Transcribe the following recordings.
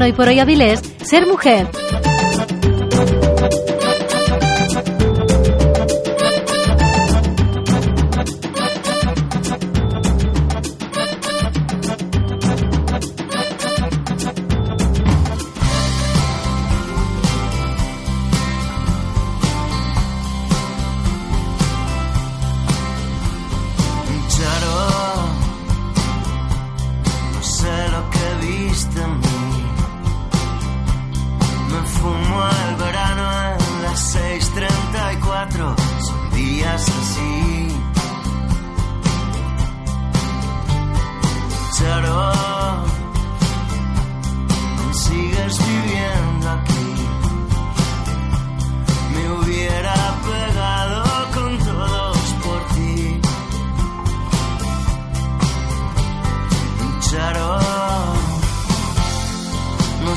en Hoy por Hoy Avilés, Ser Mujer.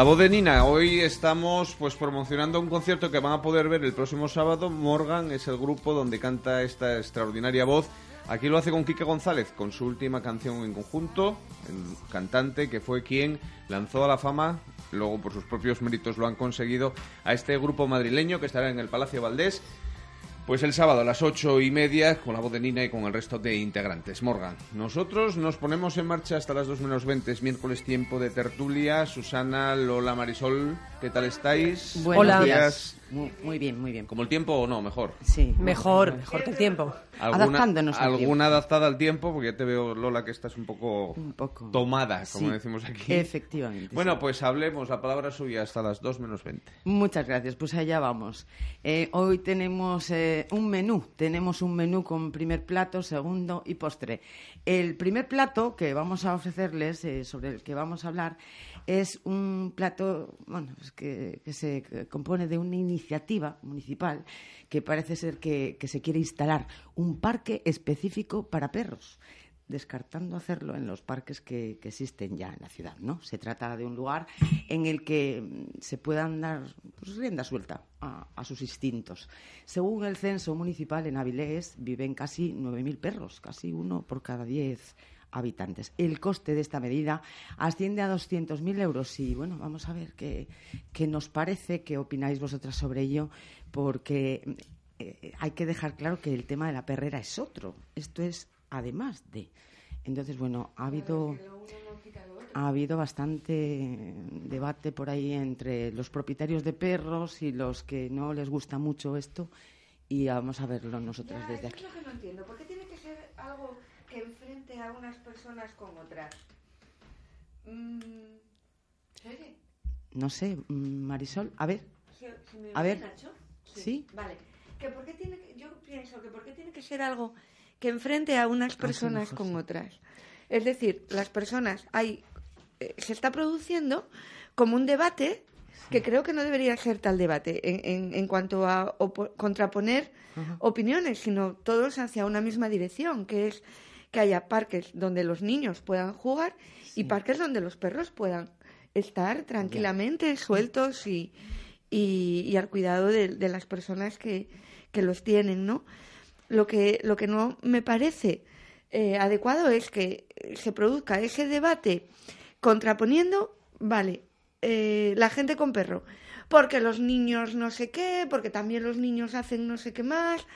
voz de Nina, hoy estamos pues promocionando un concierto que van a poder ver el próximo sábado. Morgan es el grupo donde canta esta extraordinaria voz. Aquí lo hace con Quique González, con su última canción en conjunto, el cantante que fue quien lanzó a la fama, luego por sus propios méritos lo han conseguido, a este grupo madrileño que estará en el Palacio Valdés pues el sábado a las ocho y media con la voz de Nina y con el resto de integrantes. Morgan, nosotros nos ponemos en marcha hasta las dos menos veinte, es miércoles tiempo de tertulia. Susana, Lola, Marisol, ¿qué tal estáis? Buenos días. Muy, bien, muy bien. ¿Como el tiempo o no? Mejor. Sí. Mejor, mejor que el tiempo. Adaptándonos ¿Alguna adaptada al tiempo? Porque ya te veo, Lola, que estás un poco, tomada, como decimos aquí. Efectivamente. Bueno, pues hablemos, la palabra suya hasta las 2 menos 20. Muchas gracias, pues allá vamos. Eh, hoy tenemos eh, un menú, tenemos un menú con primer plato, segundo y postre. El primer plato que vamos a ofrecerles, eh, sobre el que vamos a hablar, es un plato bueno, que, se compone de una iniciativa municipal que parece ser que, se quiere instalar un parque específico para perros descartando hacerlo en los parques que, existen ya en la ciudad, ¿no? Se trata de un lugar en el que mm, se puedan dar pues, rienda suelta a, a, sus instintos. Según el censo municipal, en Avilés viven casi 9.000 perros, casi uno por cada diez habitantes. El coste de esta medida asciende a 200.000 euros y, bueno, vamos a ver qué, nos parece, qué opináis vosotras sobre ello, porque eh, hay que dejar claro que el tema de la perrera es otro. Esto es además de. Entonces, bueno, ha habido ha habido bastante debate por ahí entre los propietarios de perros y los que no les gusta mucho esto y vamos a verlo nosotros desde aquí. Es lo que no entiendo. ¿Por qué tiene que ser algo que enfrente a unas personas con otras. Mm, no sé, mm, Marisol, a ver. a ver. Sí. Vale. Que por qué tiene yo pienso que por qué tiene que ser algo que enfrente a unas personas con otras. Es decir, las personas hay eh, se está produciendo como un debate que creo que no debería ser tal debate en, en, cuanto a contraponer opiniones, sino todos hacia una misma dirección, que es que haya parques donde los niños puedan jugar y parques donde los perros puedan estar tranquilamente sueltos y, y, al cuidado de, las personas que, que, los tienen, ¿no? Lo que, lo que no me parece eh, adecuado es que se produzca ese debate contraponiendo, vale, eh, la gente con perro, porque los niños no sé qué, porque también los niños hacen no sé qué más,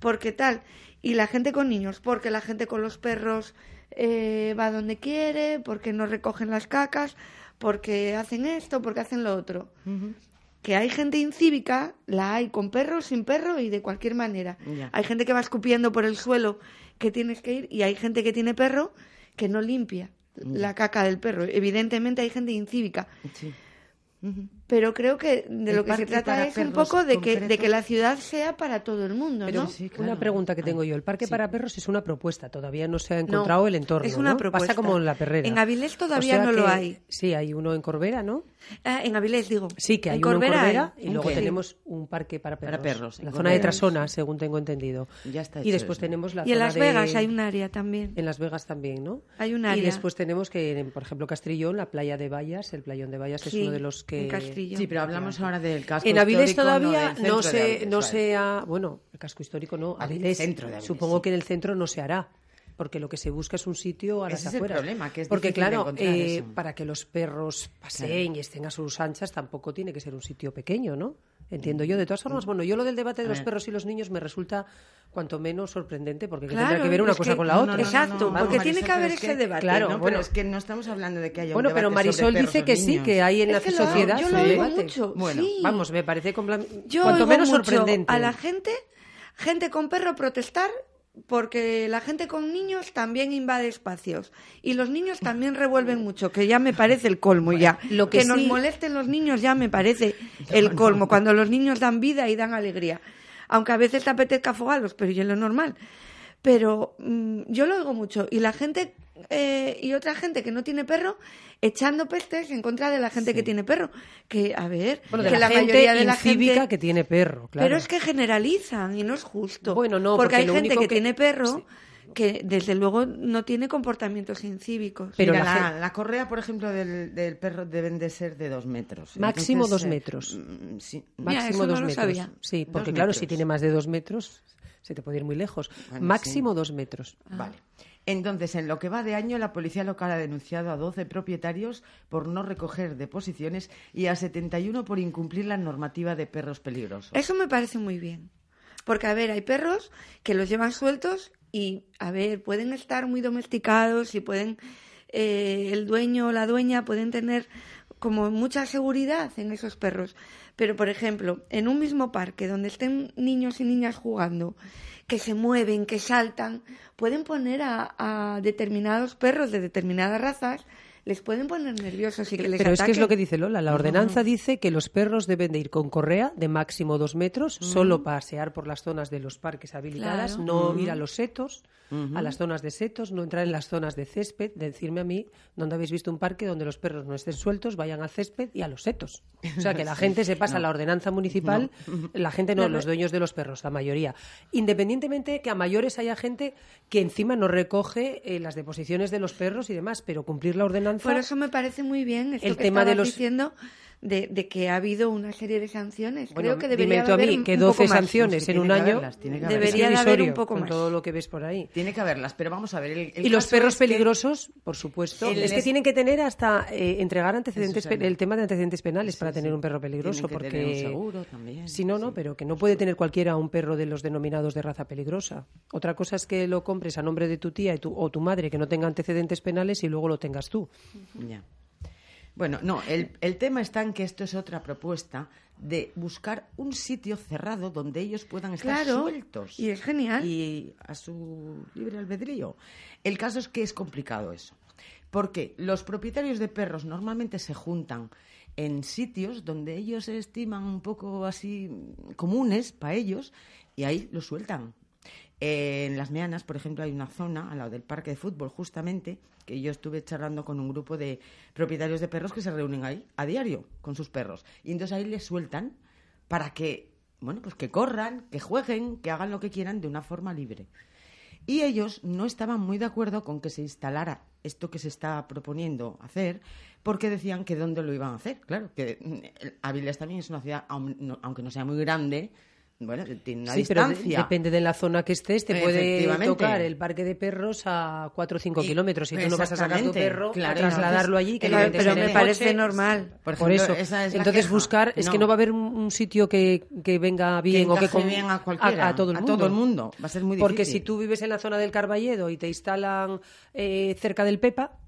porque tal. Y la gente con niños, porque la gente con los perros eh, va donde quiere, porque no recogen las cacas, porque hacen esto, porque hacen lo otro. Que hay gente incívica, la hay con perro, sin perro y de cualquier manera. Hay gente que va escupiendo por el suelo que tienes que ir y hay gente que tiene perro que no limpia la caca del perro. Evidentemente hay gente incívica. Sí. Pero creo que de El lo que se trata es un poco de que, de que la ciudad sea para todo el mundo, Pero ¿no? Sí, claro. una pregunta que tengo yo. El parque para perros es una propuesta. Todavía no se ha encontrado No, el entorno. es una ¿no? propuesta. Pasa como en la perrera. En Avilés O todavía sea no lo hay. Sí, hay uno en Corbera, ¿no? Ah, en Avilés, digo. Sí, que hay en uno en Corbera hay. y luego tenemos un parque para perros. Para perros, la zona de. Trasona, según tengo entendido. Ya está y hecho después eso. tenemos la Y en Las de- Vegas hay un área también. En Las Vegas también, ¿no? Hay un Y área. después tenemos que, en, por ejemplo, Castrillón, la playa de Vallas, el playón de Vallas es uno de los que... Sí, pero hablamos ahora del casco En Avilés histórico, todavía no, se, no se ha... Bueno, el casco histórico no, Avilés. centro de Avilés, Supongo sí. que en el centro no se hará. Porque lo que se busca es un sitio a las Ese es el afueras. problema, que es Porque claro, encontrar eh, eso. para que los perros paseen y estén a sus anchas tampoco tiene que ser un sitio pequeño, ¿no? Entiendo yo. De todas formas, bueno, yo lo del debate de los perros y los niños me resulta cuanto menos sorprendente porque Claro, tendrá que ver una cosa que- con la no, otra. no, no, Exacto, vamos, porque Marisol, tiene que haber pero es ese debate. Claro, no, bueno. pero es que no estamos hablando de que haya un Bueno, debate pero sobre Marisol dice que sí, que hay en Es la que lo- sociedad yo oigo mucho, Bueno, sí. Vamos, me parece cuanto menos sorprendente. a la gente, gente con perro protestar porque la gente con niños también invade espacios y los niños también revuelven mucho, que ya me parece el colmo ya. lo que nos sí- molesten los niños ya me parece el colmo, cuando los niños dan vida y dan alegría. Aunque a veces te apetezca afogarlos, pero ya es lo normal. Pero mm, yo lo oigo mucho y la gente eh, y otra gente que no tiene perro echando pestes en contra de la gente que tiene perro. Que, a ver, Bueno, de que la, la, gente mayoría de la incívica gente... que tiene perro, claro. Pero es que generalizan y no es justo. Bueno, no, porque, porque hay lo gente único que, que- tiene perro que desde luego no tiene comportamientos incívicos. Pero Mira, la la, gen- la correa, por ejemplo, del, del perro deben de ser de dos metros. Máximo Entonces, dos metros. sí. Mira, Máximo dos lo metros. sabía. Sí, porque Dos claro, metros. si tiene más de dos metros, se te puede ir muy lejos. Bueno, Máximo sí. dos metros. Vale. Entonces, en lo que va de año, la policía local ha denunciado a 12 propietarios por no recoger deposiciones y a 71 por incumplir la normativa de perros peligrosos. Eso me parece muy bien. Porque, a ver, hay perros que los llevan sueltos y, a ver, pueden estar muy domesticados y pueden, eh, el dueño o la dueña pueden tener como mucha seguridad en esos perros. Pero, por ejemplo, en un mismo parque donde estén niños y niñas jugando, que se mueven, que saltan, pueden poner a, a determinados perros de determinadas razas, les pueden poner nerviosos y que les Pero es que es lo que ataquen. dice Lola. La ordenanza dice que los perros deben de ir con correa de máximo dos metros, solo pasear por las zonas de los parques habilitadas, Claro. no ir a los setos, a las zonas de setos, no entrar en las zonas de césped. Decirme a mí dónde habéis visto un parque donde los perros no estén sueltos, vayan al césped y a los setos. O sea, que la gente se pasa la ordenanza municipal, la gente no, los dueños de los perros, la mayoría. Independientemente que a mayores haya gente que encima no recoge eh, las deposiciones de los perros y demás, pero cumplir la ordenanza... Por eso me parece muy bien esto El que tema de los- diciendo de, de que ha habido una serie de sanciones. Bueno, Creo que debería dime tú a haber mí un que poco 12 más. sanciones en un año Debería de haber un poco con más. todo lo que ves por ahí. Tiene que haberlas, pero vamos a ver. el- el Y los perros es que- peligrosos, por supuesto, El es que es- tienen que tener hasta eh, entregar antecedentes, el tema de antecedentes penales Sí, para sí. tener un perro peligroso, Tienen porque tener un seguro también, si no, no, pero que no puede tener cualquiera un perro de los denominados de raza peligrosa. Otra cosa es que lo compres a nombre de tu tía y tu, o tu madre que no tenga antecedentes penales y luego lo tengas tú. Ya. Bueno, no, el, el tema está en que esto es otra propuesta de buscar un sitio cerrado donde ellos puedan estar Claro, sueltos. y es genial. Y a su libre albedrío. El caso es que es complicado eso. Porque los propietarios de perros normalmente se juntan en sitios donde ellos se estiman un poco así comunes para ellos y ahí los sueltan. Eh, en Las Meanas, por ejemplo, hay una zona al lado del parque de fútbol, justamente, que yo estuve charlando con un grupo de propietarios de perros que se reúnen ahí a diario con sus perros. Y entonces ahí les sueltan para que, bueno, pues que corran, que jueguen, que hagan lo que quieran de una forma libre. Y ellos no estaban muy de acuerdo con que se instalara esto que se está proponiendo hacer, porque decían que dónde lo iban a hacer. Claro, que mm, Avilés también es una ciudad, aunque no sea muy grande, bueno, tiene una sí, pero de- depende de la zona que estés, te puede tocar el parque de perros a 4 o 5 Y- kilómetros y tú no vas a sacar tu perro claro, a trasladarlo allí. Que Claro, pero me parece coche. normal. Por eso. esa es la Entonces buscar, es que No. va a haber un, un sitio que, que venga bien o que encaje con- bien a cualquiera, a, todo el a mundo. todo el mundo. Va a ser muy Porque difícil. si tú vives en la zona del Carballedo y te instalan eh, cerca del Pepa,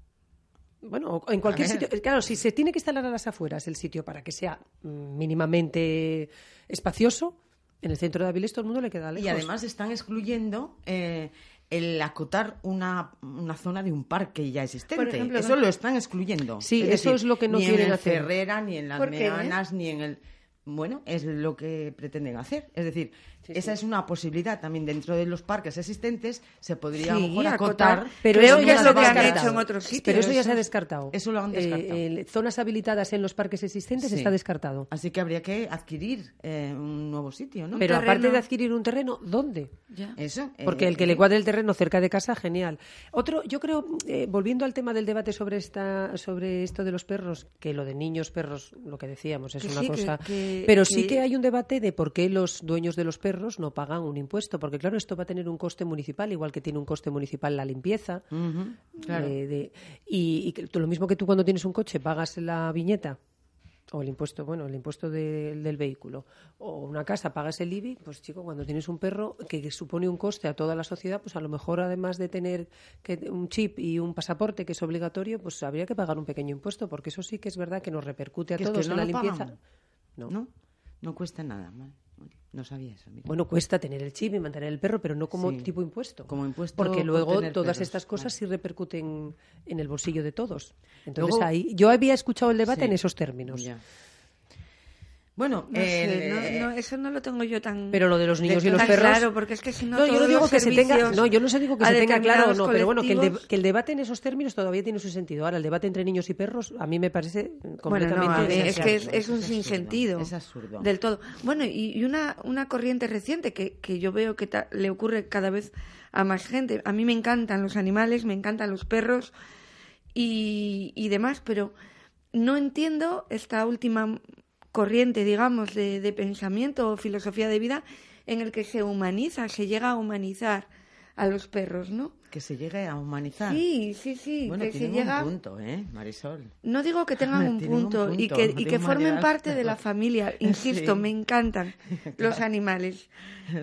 bueno, o en cualquier A sitio. Claro, si se tiene que instalar a las afueras el sitio para que sea mm, mínimamente espacioso, en el centro de Avilés todo el mundo le queda lejos. Y además están excluyendo eh, el acotar una, una zona de un parque ya existente. Por ejemplo, eso ¿no? lo están excluyendo. Sí, eso es lo que no ni quieren en el hacer. Ferrera, ni en las. Meanas, ni en el... Bueno, es lo que pretenden hacer. Es decir, esa es una posibilidad también dentro de los parques existentes. Se podría a lo Sí, mejor acotar. acotar. Pero Creo que es lo que han hecho en otros sitios. Pero eso ya se ha descartado. eso lo han descartado. Eh, zonas habilitadas en los parques existentes está descartado. Así que habría que adquirir eh, un nuevo sitio, ¿no? Pero terreno. aparte de adquirir un terreno, ¿dónde? Ya. Eso. Porque eh, el que le cuadre el terreno cerca de casa, genial. Otro, yo creo, eh, volviendo al tema del debate sobre esta, sobre esto de los perros, que lo de niños, perros, lo que decíamos, es Que una que- cosa. que- pero sí que- que hay un debate de por qué los dueños de los perros no pagan un impuesto, porque claro, esto va a tener un coste municipal, igual que tiene un coste municipal la limpieza. Claro. eh, de- y y lo mismo que tú cuando tienes un coche pagas la viñeta o el impuesto, bueno, el impuesto de- del vehículo, o una casa pagas el IBI, pues chico, cuando tienes un perro que, supone un coste a toda la sociedad, pues a lo mejor además de tener que, un chip y un pasaporte que es obligatorio, pues habría que pagar un pequeño impuesto, porque eso sí que es verdad que nos repercute a es que todos no en la limpieza. pagan. No. No, no cuesta nada. No sabía eso. mira. Bueno, cuesta tener el chip y mantener el perro, pero no como Sí. tipo impuesto. Como impuesto Porque por luego todas perros, estas cosas vale. sí repercuten en el bolsillo de todos. Entonces Luego- ahí, yo había escuchado el debate Sí. en esos términos. Ya. Bueno, No sé, el- no- no, eso no lo tengo yo tan... Pero lo de los niños y los perros. claro, porque es que si no No, yo no digo que se tenga. No, yo no sé digo que se tenga claro o no, pero bueno, que el, de- que el debate en esos términos todavía tiene su sentido. Ahora, el debate entre niños y perros a mí me parece Bueno, completamente. no, a ver, es que es, es un Es absurdo, sinsentido. es absurdo. Del todo. Bueno, y, y una, una corriente reciente que, que yo veo que ta- le ocurre cada vez a más gente. A mí me encantan los animales, me encantan los perros y, y demás, pero no entiendo esta última corriente, digamos, de, de pensamiento o filosofía de vida en el que se humaniza, se llega a humanizar a los perros, ¿no? que se llegue a humanizar. Sí, sí, sí, bueno, que se tienen llega... un punto, ¿eh, Marisol? No digo que tengan un punto, y que, y que formen variedad. parte de la familia. Insisto, Sí. me encantan los animales.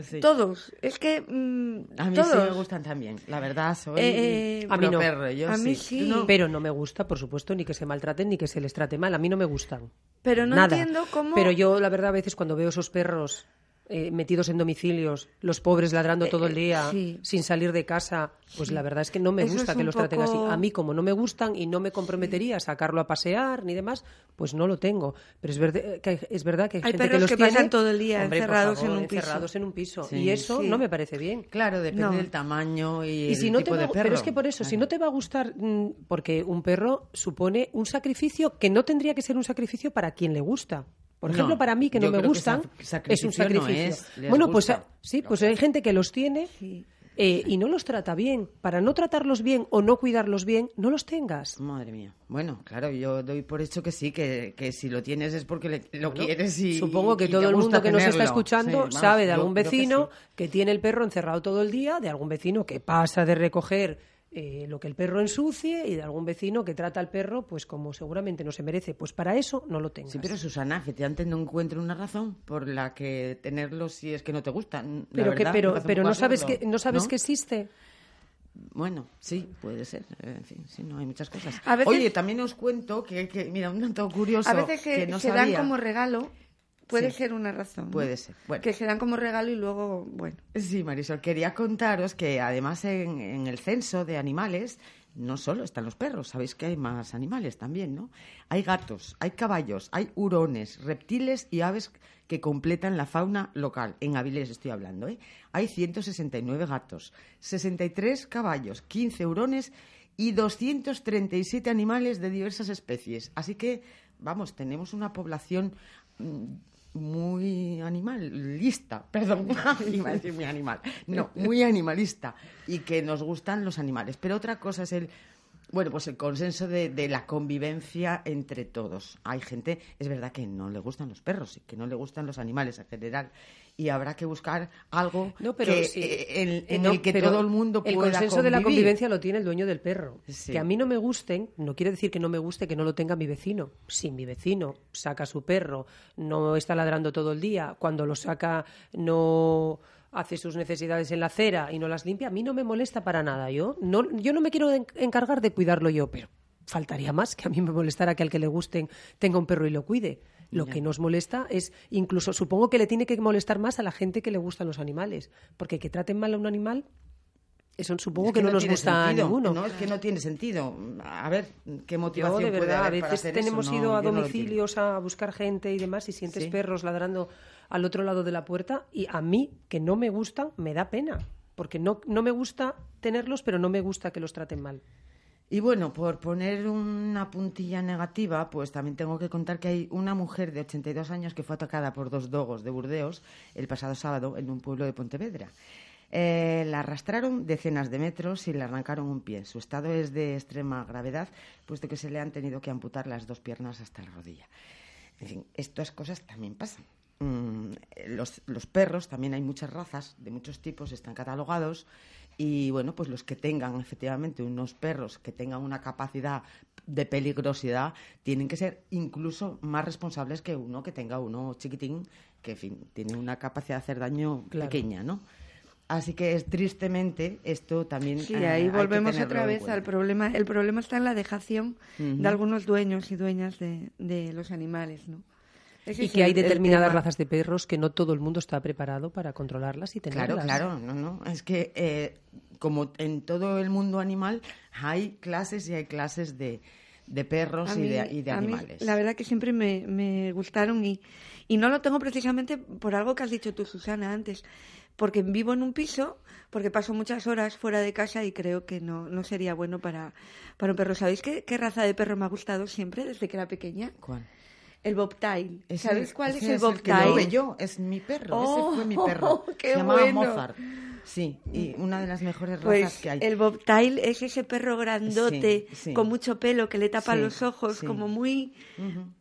Sí. Todos. Es que. mm, A mí todos. sí me gustan también. La verdad, soy Eh, eh, A mí no. pro-perro, yo A mí sí. No, Pero no me gusta, por supuesto, ni que se maltraten ni que se les trate mal. A mí no me gustan. Pero no Nada. entiendo cómo. Pero yo, la verdad, a veces cuando veo esos perros eh, metidos en domicilios, los pobres ladrando todo el día, Eh, sí. sin salir de casa, pues la verdad es que no me Eso gusta que los traten así. A mí, como no me gustan y no me comprometería a sacarlo a pasear ni demás, pues no lo tengo. Pero es, verde- que hay, es verdad que hay, Hay gente perros que los que tiene, pasan todo el día hombre, encerrados favor, en un piso. encerrados en un piso. Sí. Y eso no me parece bien. Claro, depende No. del tamaño y, Y el si no te tipo va, de perro. pero es que por eso, si no te va a gustar, mm, porque un perro supone un sacrificio que no tendría que ser un sacrificio para quien le gusta. Por No, ejemplo, para mí que no me gustan, es un sacrificio no es, bueno, pues gusta. ah, sí, pues hay gente que los tiene Sí. eh, y no los trata bien. Para no tratarlos bien o no cuidarlos bien, no los tengas. Madre mía. Bueno, claro, yo doy por hecho que sí, que, que si lo tienes es porque le- lo Bueno, quieres y Supongo que y te todo el mundo que nos está escuchando Sí, vamos, sabe de algún yo que vecino sí. que, tiene el perro encerrado todo el día, de algún vecino que pasa de recoger eh, lo que el perro ensucie y de algún vecino que trata al perro pues como seguramente no se merece. Pues para eso no lo tengas. Sí, pero Susana, que antes no encuentro una razón por la que tenerlo si es que no te gusta. La pero que verdad, pero pero no sabes que no sabes ¿no? que existe. Bueno, sí, puede ser. En fin, sí, no hay muchas cosas. A veces- Oye, también os cuento que, que, mira, un dato curioso A veces que, que no se dan como regalo. Puede Sí. ser una razón. ¿no? Puede ser. Bueno. Que se dan como regalo y luego, bueno. Sí, Marisol, quería contaros que además en, en el censo de animales no solo están los perros, sabéis que hay más animales también, ¿no? Hay gatos, hay caballos, hay hurones, reptiles y aves que completan la fauna local. En Avilés estoy hablando, ¿eh? Hay 169 gatos, 63 caballos, 15 hurones y 237 animales de diversas especies. Así que, vamos, tenemos una población mm, muy animalista, perdón, iba a decir muy animal, no, muy animalista y que nos gustan los animales. Pero otra cosa es el, bueno, pues el consenso de, de la convivencia entre todos. Hay gente, es verdad que no le gustan los perros y que no le gustan los animales en general y habrá que buscar algo No, pero que, sí. eh, en, en no, el que todo el mundo pueda El consenso de la convivencia lo tiene el dueño del perro. Sí. Que a mí no me gusten, no quiere decir que no me guste que no lo tenga mi vecino. Si mi vecino saca su perro, no está ladrando todo el día, cuando lo saca no hace sus necesidades en la acera y no las limpia, a mí no me molesta para nada. Yo no, yo no me quiero en- encargar de cuidarlo yo, pero faltaría más que a mí me molestara que al que le gusten tenga un perro y lo cuide. Lo que nos molesta es, incluso supongo que le tiene que molestar más a la gente que le gustan los animales, porque que traten mal a un animal Eso supongo Es que, no, nos tiene gusta a sentido. ninguno. No, es que no tiene sentido. A ver, ¿qué Yo, motivación de puede verdad, a para veces eso? tenemos No, ido a yo no domicilios a buscar gente y demás y sientes Sí. perros ladrando al otro lado de la puerta y a mí, que no me gustan, me da pena. Porque no, no me gusta tenerlos, pero no me gusta que los traten mal. Y bueno, por poner una puntilla negativa, pues también tengo que contar que hay una mujer de 82 años que fue atacada por dos dogos de Burdeos el pasado sábado en un pueblo de Pontevedra. Eh, la arrastraron decenas de metros y le arrancaron un pie. Su estado es de extrema gravedad, puesto que se le han tenido que amputar las dos piernas hasta la rodilla. En fin, estas cosas también pasan. Mm, los, los perros, también hay muchas razas de muchos tipos, están catalogados y bueno, pues los que tengan efectivamente unos perros que tengan una capacidad de peligrosidad tienen que ser incluso más responsables que uno que tenga uno chiquitín que en fin, tiene una capacidad de hacer daño Claro. pequeña, ¿no? Así que es tristemente esto también Sí, eh, ahí volvemos otra vez al problema. El problema está en la dejación de algunos dueños y dueñas de, de los animales, ¿no? Y que hay determinadas tema. razas de perros que no todo el mundo está preparado para controlarlas y Claro, tenerlas. claro, no, no. Es que eh, como en todo el mundo animal hay clases y hay clases de, de perros y de, y de a mí, animales. la verdad que siempre me, me gustaron y, y no lo tengo precisamente por algo que has dicho tú, Susana, antes. Porque vivo en un piso, porque paso muchas horas fuera de casa y creo que no, no sería bueno para, para un perro. ¿Sabéis qué, qué raza de perro me ha gustado siempre desde que era pequeña? ¿Cuál? El Bobtail. Ese- ¿Sabes cuál es el el que Bobtail? yo, es mi perro, Oh, ese fue mi perro. qué Se llamaba bueno. Mozart. Sí, y una de las mejores razas Pues que hay. el bobtail es ese perro grandote, Sí, sí. con mucho pelo, que le tapa Sí, los ojos, como muy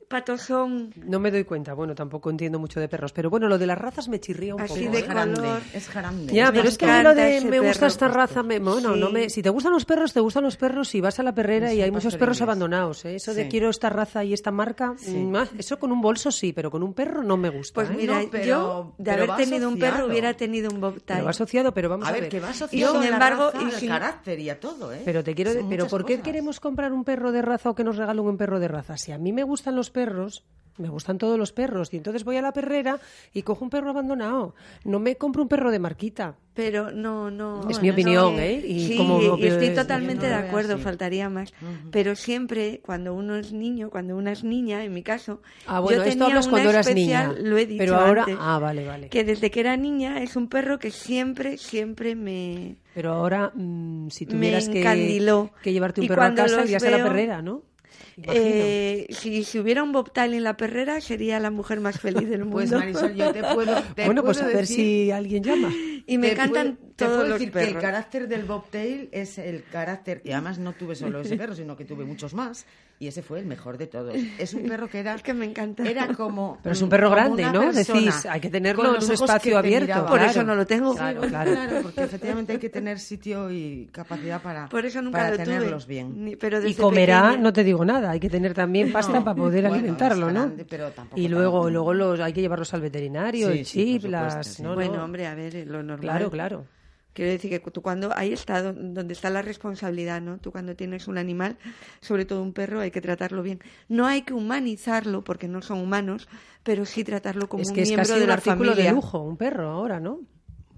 patosón. No me doy cuenta, bueno, tampoco entiendo mucho de perros, pero bueno, lo de las razas me chirría un Así poco. de ¿eh? grande, es grande. Ya, es pero Me es que a mí lo de me gusta perro. esta raza, me, bueno, no me, si te gustan los perros, te gustan los perros y vas a la perrera Es y hay muchos perros inglés. abandonados. ¿eh? Eso de quiero esta raza y esta marca, Sí. mm, ah, eso con un bolso sí, pero con un perro no me gusta. Pues ¿eh? mira, No, pero- yo de haber tenido un perro hubiera tenido un bobtail. Pero va asociado, pero vamos a, a ver, que va Y asociado sin embargo, raza, y al sin- carácter y a todo, ¿eh? Pero te quiero, pero ¿por qué queremos comprar un perro de raza o que nos regalen un perro de raza? Si a mí me gustan los perros, me gustan todos los perros y entonces voy a la perrera y cojo un perro abandonado. No me compro un perro de marquita. Pero no, no. Es mi no, opinión, no. ¿eh? Y sí, como lo y que- estoy totalmente no de veo acuerdo, así. faltaría más. Pero siempre, cuando uno es niño, cuando una es niña, en mi caso. Ah, bueno, yo esto tenía hablas una cuando eras especial, niña. Lo he dicho Pero ahora- antes, ah, vale, vale. Que desde que era niña es un perro que siempre, siempre me. Pero ahora, mm, si tuvieras que, llevarte un perro a casa, irías a la veo- perrera, ¿no? Eh, si, si hubiera un bobtail en la perrera, sería la mujer más feliz del mundo. Pues Marisol, yo te puedo te bueno, pues a ver si alguien llama. y me encantan puedo- te todos puedo los decir que el perros. carácter del bobtail es el carácter y además no tuve solo ese perro sino que tuve muchos más y ese fue el mejor de todos es un perro que era Es que me encanta. era como Pero es un perro grande, ¿no? Decís, hay que tenerlo en ojos espacio abierto. miraba. Por Claro. eso no lo tengo. Claro, claro. claro. porque efectivamente hay que tener sitio y capacidad para Por eso nunca para lo tuve. tenerlos bien Ni- pero Y comerá, pequeña- no te digo nada, hay que tener también pasta No, para poder bueno, alimentarlo, ¿no? grande, pero tampoco y luego, tanto. luego los, hay que llevarlos al veterinario, Sí, el chip, supuesto, las... sí. no, no. Bueno, hombre, a ver, lo normal. Claro, claro. Quiero decir que tú cuando ahí está do- donde está la responsabilidad, ¿no? Tú cuando tienes un animal, sobre todo un perro, hay que tratarlo bien. No hay que humanizarlo porque no son humanos, pero sí tratarlo como es un que es miembro casi de un la artículo familia. de lujo, un perro ahora, ¿no?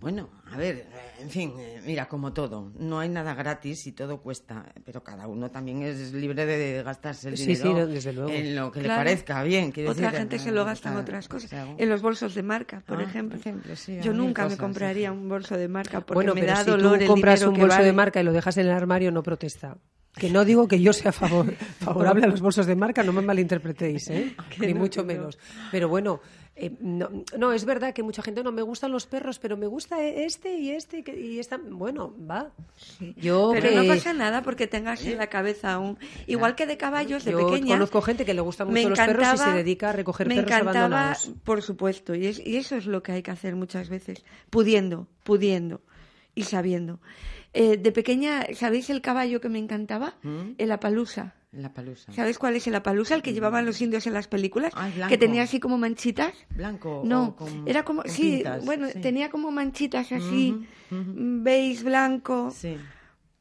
Bueno, a ver, eh, en fin, eh, mira, como todo, no hay nada gratis y todo cuesta, pero cada uno también es libre de gastarse el Sí, dinero sí, no, desde luego. en lo que Claro. le parezca bien. Otra decir, gente se lo gasta en otras cosas. En los bolsos de marca, por Ah, ejemplo. por ejemplo, sí, Yo nunca me compraría sí. un bolso de marca porque bueno, me pero da si dolor tú el compras dinero un que bolso de marca y lo dejas en el armario, no protesta. Que no digo que yo sea favor- favorable a los bolsos de marca, no me malinterpretéis, ¿eh? ni no, mucho no. menos. Pero bueno, eh, no, no, es verdad que mucha gente no me gustan los perros, pero me gusta este y este y esta. Bueno, va. Yo Pero que- no pasa nada porque tengas en la cabeza un... Igual que de caballos, de Yo pequeña... conozco gente que le gustan me mucho los perros y se dedica a recoger me perros encantaba, abandonados. por supuesto, y, es- y eso es lo que hay que hacer muchas veces, pudiendo, pudiendo y sabiendo. Eh, de pequeña, ¿sabéis el caballo que me encantaba? ¿Mm? El apalusa. La palusa. ¿Sabes cuál es el apalusa? El que llevaban los indios en las películas, Ah, que tenía así como manchitas. Blanco. No, con- era como, sí, bueno, sí. tenía como manchitas así, ujú. beige, blanco. Sí.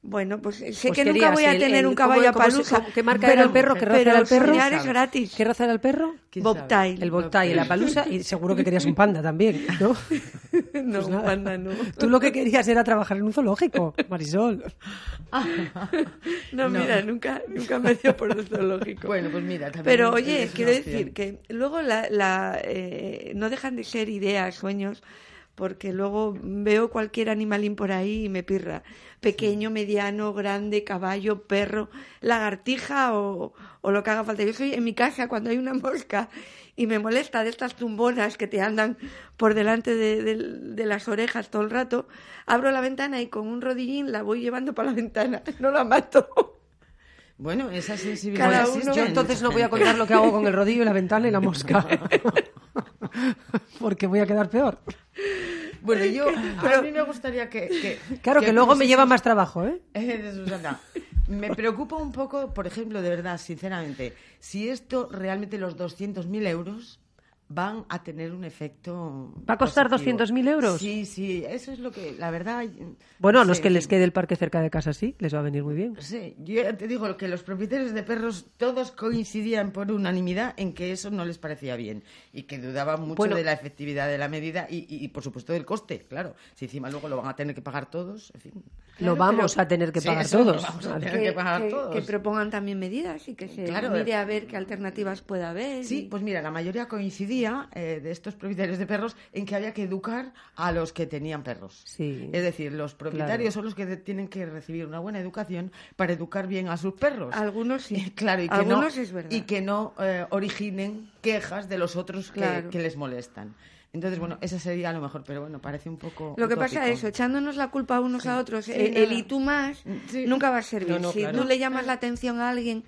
Bueno, pues sé Pues que nunca voy a el- tener el- un ¿cómo- caballo a palusa. qué marca era el perro? ¿Qué raza pero era el perro? soñar es gratis. ¿Qué raza era el perro? Bobtail. El Bobtail y la palusa. Y seguro que querías un panda también, ¿no? No, Pues nada. panda no. Tú lo que querías era trabajar en un zoológico, Marisol. No, mira, nunca, nunca me dio por el zoológico. Bueno, pues mira, también Pero oye, quiero opción. decir que luego la, la, eh, no dejan de ser ideas, sueños, porque luego veo cualquier animalín por ahí y me pirra. Pequeño, mediano, grande, caballo, perro, lagartija o, o lo que haga falta. Yo soy en mi casa cuando hay una mosca y me molesta de estas tumbonas que te andan por delante de, de- de las orejas todo el rato, abro la ventana y con un rodillín la voy llevando para la ventana. No la mato. Bueno, esa sensibilidad. Cada uno- Yo en entonces no voy a contar lo que hago con el rodillo y la ventana y la mosca. Porque voy a quedar peor. Bueno, yo, Pero- a mí me gustaría que... que Claro que luego me lleva más trabajo, ¿eh? Eh, de Susana. Me preocupa un poco, por ejemplo, de verdad, sinceramente, si esto realmente los 200.000 euros van a tener un efecto. ¿Va a costar positivo. 200.000 euros? Sí, sí, eso es lo que, la verdad. Bueno, a no los sé, que les quede el parque cerca de casa, sí, les va a venir muy bien. Sí, yo te digo que los propietarios de perros todos coincidían por unanimidad en que eso no les parecía bien y que dudaban mucho Bueno. de la efectividad de la medida y, y, y, por supuesto del coste, claro. Si encima luego lo van a tener que pagar todos, en fin. Lo vamos a tener que Sí, pagar lo todos. vamos a A ver. tener que pagar que, todos. que propongan también medidas y que se Claro. mire a ver qué alternativas pueda haber. Sí, y- pues mira, la mayoría coincidía eh, de estos propietarios de perros en que había que educar a los que tenían perros. Sí. Es decir, los propietarios son los que tienen que recibir una buena educación para educar bien a sus perros. Algunos sí. Claro, y que Algunos no, es verdad. Y que no eh, originen quejas de los otros que les molestan. Entonces, bueno, esa sería lo mejor, pero bueno, parece un poco. Lo que pasa es eso, echándonos la culpa unos a otros, Sí, el y tú más, Sí. nunca va a servir. No, no, si claro. tú le llamas la atención a alguien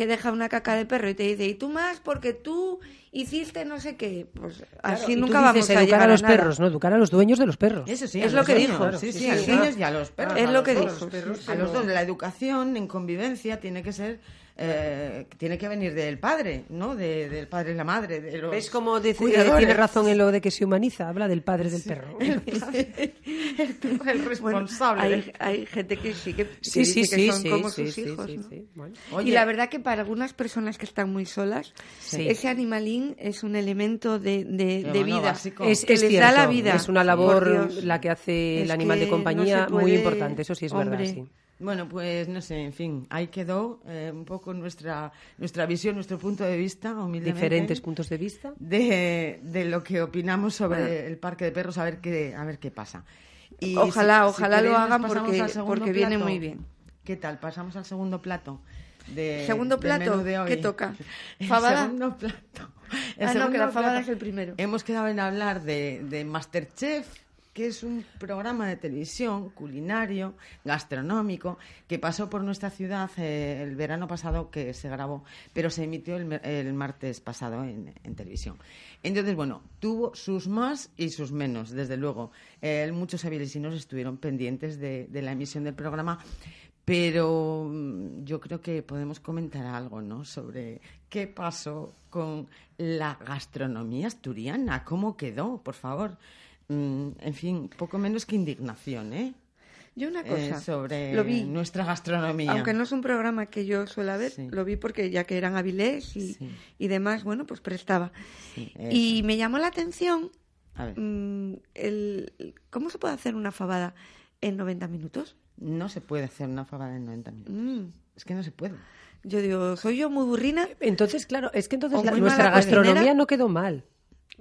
que deja una caca de perro y te dice, y tú más porque tú hiciste no sé qué, pues así Y tú nunca dices vamos a educar llegar a los nada. perros, no, educar a los dueños de los perros. Eso sí, Es a lo que dueños, dijo. Sí, sí, Sí, a los sí. niños y a los perros. Es a lo que dijo, sí, A los dos, la educación en convivencia tiene que ser, eh, tiene que venir del padre, ¿no? De- del padre y la madre. De los ¿Ves cómo dice- cuidadores. tiene razón en lo de que se humaniza? Habla del padre del perro. el Bueno, responsable. hay, hay gente que sí que, que Sí, sí, dice que sí, son sí, como sí, sus sí, hijos. sí, ¿no? sí. Bueno. Oye, y la verdad que para algunas personas que están muy solas, Sí. ese animalín es un elemento de, de- de bueno, vida. básico. Es, que es les cierto, da la vida. es una labor la que hace el Es animal de que no compañía se muy puede- importante, eso sí es verdad, Hombre. sí. Bueno, pues no sé, en fin, ahí quedó eh, un poco nuestra nuestra visión, nuestro punto de vista, humildemente. Diferentes puntos de vista. de, de lo que opinamos sobre el parque de perros, a ver qué, a ver qué pasa. Y Ojalá, si- si ojalá lo queréis, nos hagan pasamos porque- al segundo porque viene plato. muy bien. ¿Qué tal? Pasamos al segundo plato. De, ¿Segundo plato? de hoy. ¿Qué toca? Segundo plato. El Ah, no, que la fabada plato. es el primero. Hemos quedado en hablar de, de Masterchef, que es un programa de televisión culinario, gastronómico, que pasó por nuestra ciudad eh, el verano pasado, que se grabó, pero se emitió el, martes pasado en, en televisión. Entonces, bueno, tuvo sus más y sus menos, desde luego. Eh, muchos avilesinos estuvieron pendientes de, de la emisión del programa, pero mm, yo creo que podemos comentar algo, ¿no? Sobre qué pasó con la gastronomía asturiana, cómo quedó, por favor. Mm, en fin, poco menos que indignación, ¿eh? Yo una Eh, cosa, sobre lo vi, nuestra gastronomía. aunque no es un programa que yo suela ver, Sí. lo vi porque ya que eran Avilés y, Sí. y demás, bueno, pues prestaba. Sí, y me llamó la atención A ver, mm, el, cómo se puede hacer una fabada en 90 minutos. No se puede hacer una fabada en 90 minutos. Mm. Es que no se puede. Yo digo, ¿soy yo muy burrina? Entonces, claro, es que entonces la- nuestra gastronomía cocinera. no quedó mal.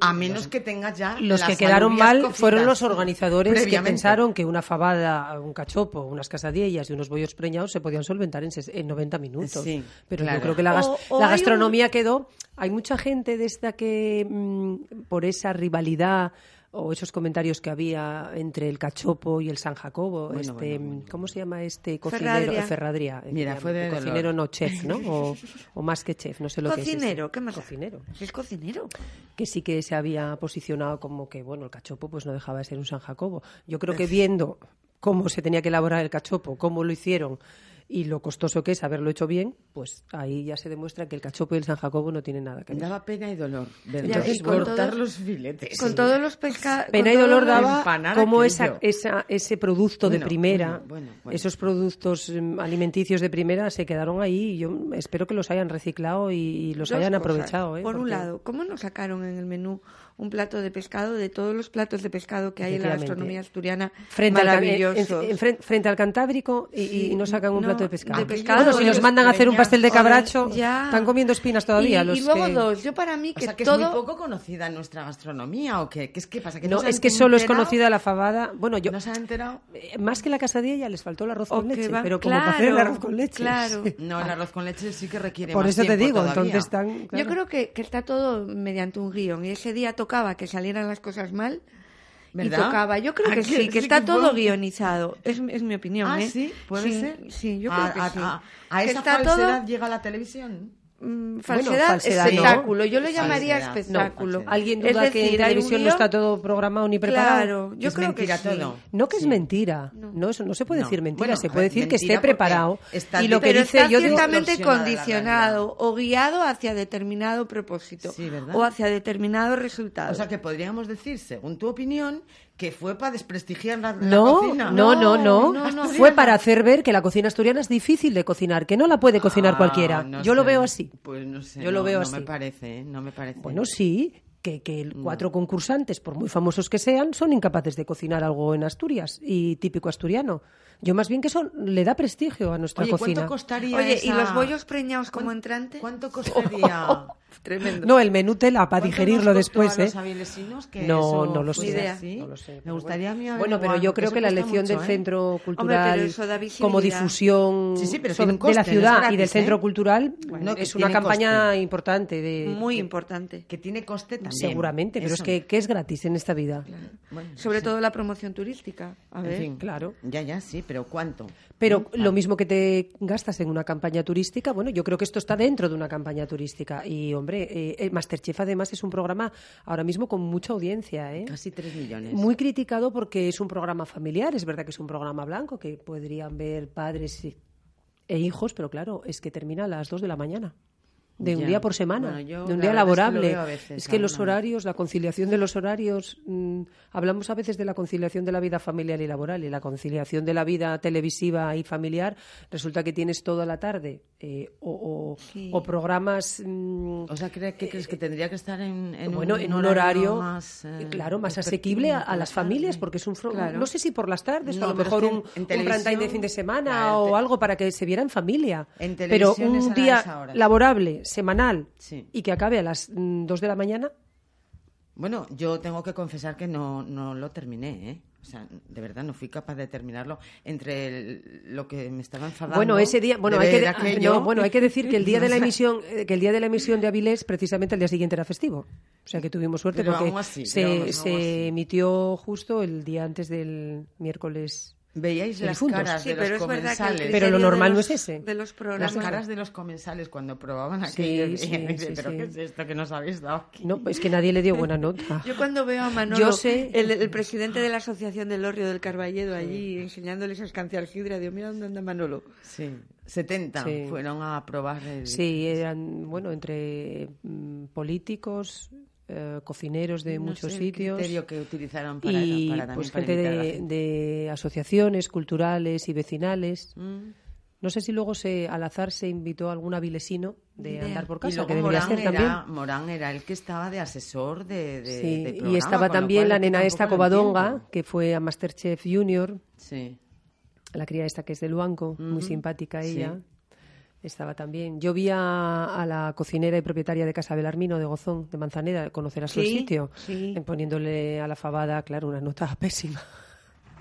A menos que tengas ya Los las que quedaron mal cocidas fueron los organizadores que pensaron que una fabada, un cachopo, unas casadillas y unos bollos preñados se podían solventar en, en 90 minutos. Sí, Pero claro. yo creo que la, gas- O- o la hay un- gastronomía quedó... Hay mucha gente de esta que, mm, por esa rivalidad o esos comentarios que había entre el cachopo y el San Jacobo, Bueno, este, bueno, bueno. ¿cómo se llama este cocinero? Ferradria. Ferradria. Mira, fue de cocinero dolor. no chef, ¿no? O, o más que chef, no sé lo que es. ese. Cocinero, ¿qué más? Cocinero es cocinero. que sí que se había posicionado como que, bueno, el cachopo pues no dejaba de ser un San Jacobo. Yo creo que viendo cómo se tenía que elaborar el cachopo, cómo lo hicieron y lo costoso que es haberlo hecho bien, pues ahí ya se demuestra que el cachopo y el San Jacobo no tienen nada que ver. Daba pena y dolor. Ya, y con cortar todos- los filetes. Con todos los pescados. Pena y dolor daba como aquello. esa, esa- ese producto de primera, bueno, bueno, bueno. esos productos mm, alimenticios de primera se quedaron ahí y yo espero que los hayan reciclado y, y los Dos hayan cosas. aprovechado. ¿eh? Por un lado, ¿cómo nos sacaron en el menú un plato de pescado de todos los platos de pescado que hay en la gastronomía asturiana? Frente al, can- maravillosos. en- en fren- frente al Cantábrico y, nos sacan un no, plato de pescado. de pescado, Bueno, si nos mandan a hacer un pastel de cabracho, ya. están comiendo espinas todavía. y, los y luego que- dos, yo para mí O que, sea, que todo... es muy poco conocida en nuestra gastronomía, ¿o qué? ¿Qué es que pasa? ¿Que No, es que solo es conocida la fabada. Bueno, yo. ¿No se han enterado? eh, Más que la casadilla les faltó el arroz o con que leche, va- pero como para hacer el arroz con leche. Claro. No, el arroz con leche sí que requiere Por más eso te digo, todavía. entonces están. Yo creo que, que está todo mediante un guion y ese día tocaba que salieran las cosas mal y tocaba. Yo creo ¿A que que sí, que está que todo guionizado. Es, es mi opinión, Ah, ¿eh? sí, puede Sí, ser. Sí, yo a, creo que a- sí. a- a Que esa está falsedad todo llega la televisión. Mm, falsedad, falsedad no. espectáculo. Yo lo llamaría Falsedad. espectáculo. No. ¿Alguien Es duda que en televisión no está todo programado ni preparado? Claro, yo Es creo que sí. todo. No que es Sí. mentira. No. eso no se puede No. decir mentira. Bueno, se puede decir que esté preparado. está Y lo que Pero dice está yo ciertamente condicionado o guiado hacia determinado propósito o hacia determinado resultado. O sea, que podríamos decir, según tu opinión, que fue para desprestigiar la, la No, cocina. no, no, no, No, no, Fue no. para hacer ver que la cocina asturiana es difícil de cocinar, que no la puede cocinar Ah, cualquiera. no Yo lo veo así. Pues no sé. Yo lo no- veo no así. me parece, ¿eh? No me parece. Bueno, sí, que, que cuatro concursantes, por muy famosos que sean, son incapaces de cocinar algo en Asturias y típico asturiano. Yo más bien que eso le da prestigio a nuestra Oye, cocina. ¿cuánto costaría Oye, ¿y los bollos preñados como ¿Cuán- entrante? ¿Cuánto costaría? Tremendo. No, el menú tela para ¿Cuánto digerirlo después, ¿eh? los avilesinos que No, eso no lo sé. No lo sé, Me gustaría a mí Bueno, pero yo creo que la elección mucho, del ¿eh? centro cultural como difusión Sí, sí, pero sobre- tiene un coste, de la no ciudad y del ¿eh? centro cultural Bueno, es una campaña coste. importante de Muy importante. Que tiene coste también. seguramente, pero es que, que es gratis en esta vida. Bueno, Sobre todo la promoción turística. A ver. en fin, claro. Ya, ya, sí, pero ¿cuánto? Pero lo mismo que te gastas en una campaña turística, bueno, yo creo que esto está dentro de una campaña turística. Y, hombre, eh, el Masterchef además es un programa ahora mismo con mucha audiencia, ¿eh? Casi 3 millones. Muy criticado porque es un programa familiar, es verdad que es un programa blanco que podrían ver padres e hijos, pero claro, es que termina a las 2 de la mañana. De un Ya. día por semana, Bueno, yo de un día verdad es que laborable. veces, es que los horarios, la conciliación de los horarios, mm, hablamos a veces de la conciliación de la vida familiar y laboral y la conciliación de la vida televisiva y familiar, resulta que tienes toda la tarde eh, o, o- Sí. o programas mm, O sea, ¿cree- ¿qué crees que tendría que estar en, en bueno, un, en un horario, más, eh, claro, más asequible a, las familias, porque es un, Claro. no sé si por las tardes No, a lo mejor un, un de fin de semana claro, o algo para que se viera en familia. En Pero un día laborable, semanal, Sí. y que acabe a las 2 de la mañana, Bueno, yo tengo que confesar que no, no lo terminé, ¿eh? O sea, de verdad no fui capaz de terminarlo entre el- lo que me estaba enfadando. Bueno, ese día, bueno, hay que, aquello. no, bueno, hay que decir que el día de la emisión, eh, que el día de la emisión de Avilés, precisamente el día siguiente era festivo. O sea que tuvimos suerte Pero porque así, se, se emitió justo el día antes del miércoles. Veíais las difuntos. caras Sí, de pero los es verdad que comensales. Pero lo normal no los- es ese. De los Las programas. caras de los comensales cuando probaban Sí, aquello. sí, dice, sí, ¿Pero sí. qué es esto que nos habéis dado aquí? No, es que nadie le dio buena nota. Yo cuando veo a Manolo, Yo sé- el, el presidente de la Asociación del Orrio del Carballedo allí enseñándoles a escanciar sidra, digo, mira dónde anda Manolo. Sí, 70 Sí. fueron a probar el... Sí, eran, bueno, entre mm, políticos, eh, cocineros de No muchos sé sitios. que utilizaron para, y para también pues para gente de, gente. de asociaciones culturales y vecinales. Mm. No sé si luego se al azar se invitó a algún avilesino de andar por Y casa, luego que debería Morán ser era, también. Morán era el que estaba de asesor de, de- Sí, de y estaba también la nena esta Covadonga, que fue a Masterchef Junior, Sí. la cría esta que es de Luanco, muy simpática sí. Estaba también. Yo vi a, a la cocinera y propietaria de Casa Belarmino de Gozón, de Manzanera, conocerás su Sí, sitio, sí. en poniéndole a la fabada, claro, una nota pésima.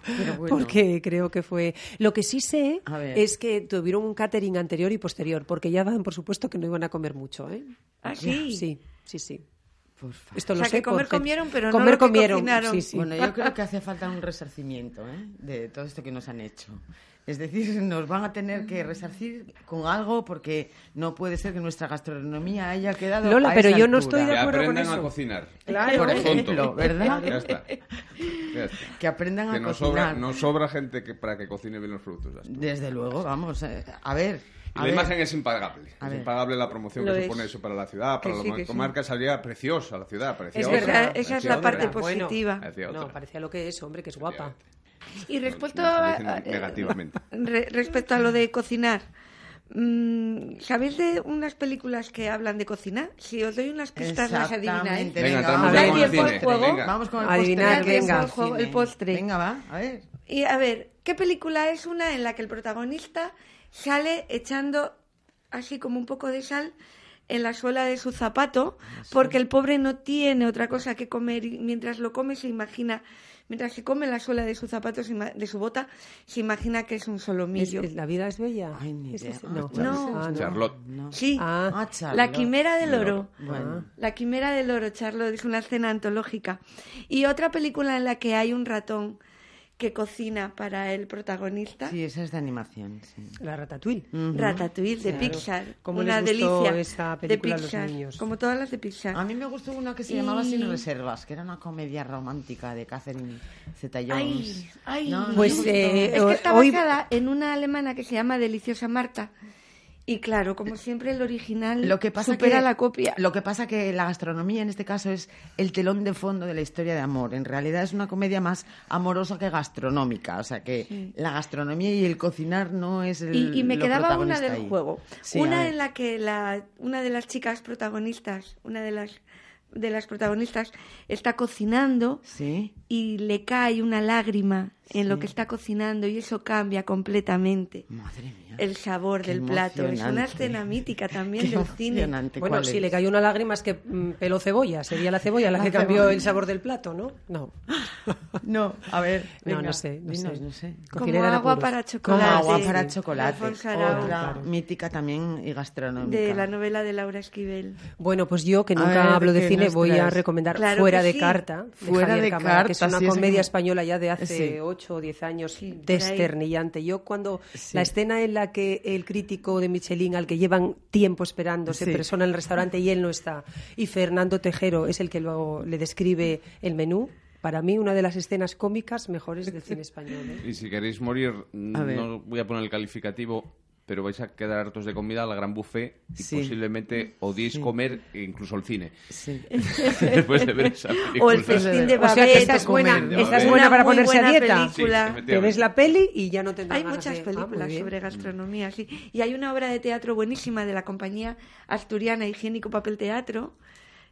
Pero bueno. Porque creo que fue. Lo que sí sé es que tuvieron un catering anterior y posterior, porque ya daban por supuesto que no iban a comer mucho, ¿eh? ¿Ah, sí? Sí, sí, sí. Por favor. Esto O lo sea, sé que comer porque- comieron, pero no comer lo que comieron, cocinaron. sí, sí. Bueno, yo creo que hace falta un resarcimiento ¿eh? de todo esto que nos han hecho. Es decir, nos van a tener que resarcir con algo porque no puede ser que nuestra gastronomía haya quedado. Lola, a pero esa yo no altura. estoy de Que acuerdo con aprendan a eso. cocinar. Claro. Por ejemplo, ¿verdad? Ya está. Ya está. que aprendan Que a nos cocinar. sobra, nos sobra gente que, para que cocine bien los frutos. Desde luego, vamos. eh, a ver. Y la ver. imagen es impagable. A Es ver. impagable la promoción Lo que es. supone eso para la ciudad, para Que la sí, que sí. comarca. Salía preciosa la ciudad, preciosa. verdad, esa es la parte Bueno. positiva. Parecía otra. No, parecía lo que es, hombre, que es guapa. Y respecto a, dicen negativamente. re- respecto a lo de cocinar, mm, ¿sabéis de unas películas que hablan de cocina? Si os doy unas pistas, las adivináis. Venga, vamos con con el el cine. postre. juego. Venga. Vamos con el Adivinar, postre. venga. El juego, el postre. Venga, va, a ver. Y a ver, ¿qué película es una en la que el protagonista sale echando así como un poco de sal en la suela de su zapato porque el pobre no tiene otra cosa que comer y mientras lo come se imagina, mientras se come la suela de su zapato, se ima- de su bota, se imagina que es un ¿Es- solomillo. es- ¿La vida es bella? Ay, ni ¿Es idea. ese? Ah, No. No. Ah, no. Charlotte. No. Sí, Ah, Ah, Charlotte. la quimera del oro. Bueno. La quimera del oro, Charlotte, es una escena antológica. Y otra película en la que hay un ratón que cocina para el protagonista. Sí, esa es de animación. Sí. la ratatouille. Ujú. Ratatouille de Claro. Pixar. ¿Cómo una les gustó delicia esa de película a los Pixar. niños? Como todas las de Pixar. A mí me gustó una que se llamaba Sin Reservas, que era una comedia romántica de Catherine Zeta-Jones. Ay, ay. No, no Pues, eh, es que está hoy- basada en una alemana que se llama Deliciosa Marta. Y claro, como siempre, el original lo que pasa supera que, la copia. Lo que pasa que la gastronomía en este caso es el telón de fondo de la historia de amor. En realidad es una comedia más amorosa que gastronómica. O sea que la gastronomía y el cocinar no es el Y, y me lo quedaba una del ahí. juego. Sí, una en la que la, una de las chicas protagonistas, una de las de las protagonistas está cocinando Sí. y le cae una lágrima en lo que está cocinando y eso cambia completamente Madre mía. el sabor Qué del plato. Es una escena mítica también Qué del cine. Bueno, ¿Cuál si es? le cayó una lágrima es que mm, peló cebolla. Sería la cebolla la, La que cambió cebolla. el sabor del plato, ¿no? No. No, a ver. No, venga, no sé, no sé. no sé. Como agua para Como chocolate. agua para chocolate. Otra mítica también y gastronómica. de la novela de Laura Esquivel. Bueno, pues yo, que nunca ver, hablo ¿de cine, voy a recomendar Claro Fuera de sí. Carta, de Fuera Javier de Cámara, que es Carta, una sí, comedia española ya de hace. 8 o 10 años, ahí. desternillante. Yo cuando Sí. la escena en la que el crítico de Michelin, al que llevan tiempo esperando, se Sí. persona en el restaurante y él no está, y Fernando Tejero es el que luego le describe el menú, para mí una de las escenas cómicas mejores del cine español. ¿eh? Y si queréis morir, no voy a poner el calificativo, pero vais a quedar hartos de comida, la gran buffet, y Sí. posiblemente odiéis comer incluso el cine. Sí. Después de ver esa película. O el festín de O sea que Babette. esta es buena, buena para ponerse a dieta. película. Sí, Te ves la peli y ya no tendrás Hay ganas muchas de- películas bien. sobre gastronomía, sí. Y hay una obra de teatro buenísima de la compañía asturiana Higiénico Papel Teatro,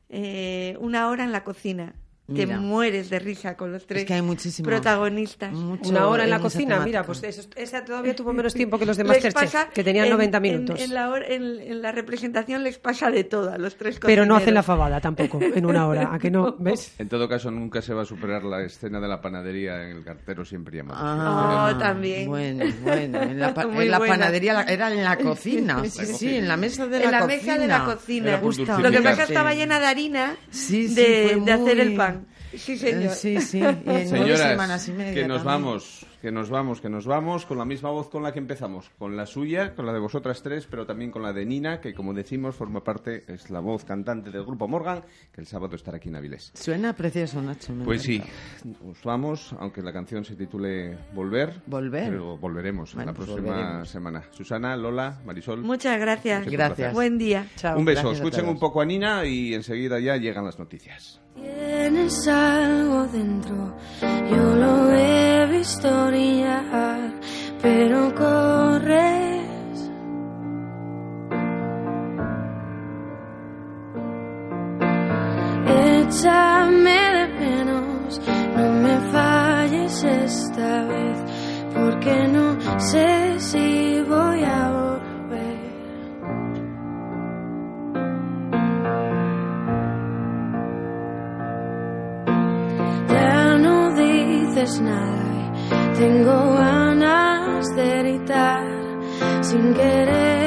eh, Una hora en la cocina. Te Mira. mueres de risa con los tres que hay muchísimo- protagonistas. Mucho Una hora en la cocina, mira, temática. pues eso- esa todavía tuvo menos tiempo que los de Les Masterchef, pasa que tenían en- 90 en- minutos. En, la, hor- en- en la representación les pasa de todo a los tres Pero no hacen la cocineros. fabada tampoco, en una hora, ¿a que no? ¿Ves? En todo caso, nunca se va a superar la escena de la panadería en el cartero siempre llama. Ah, Oh, también. Bueno, bueno. En la, en la panadería la- era en la cocina. Sí, cocina. sí, en la mesa de en la, la cocina. mesa de la cocina. Lo que pasa dulcificar. estaba llena de harina Sí, sí, de, de hacer el pan. Sí, señor. Sí, sí. Y en nueve Señoras, semanas y media que nos también. vamos, que nos vamos, que nos vamos con la misma voz con la que empezamos, con la suya, con la de vosotras tres, pero también con la de Nina, que como decimos forma parte, es la voz cantante del grupo Morgan, que el sábado estará aquí en Avilés. Suena precioso, Nacho. me Pues sí, nos vamos, aunque la canción se titule Volver. Volver. Pero volveremos Bueno, en la pues próxima volveremos. semana. Susana, Lola, Marisol. Muchas gracias. Gracias. Buen día. Chao. un beso, escuchen un poco a Nina y enseguida ya llegan las noticias. Tienes algo dentro, yo lo he visto brillar, pero corres. Échame de menos, no me falles esta vez, porque no sé si voy a volver. Ya no dices nada tengo ganas de gritar. Sin querer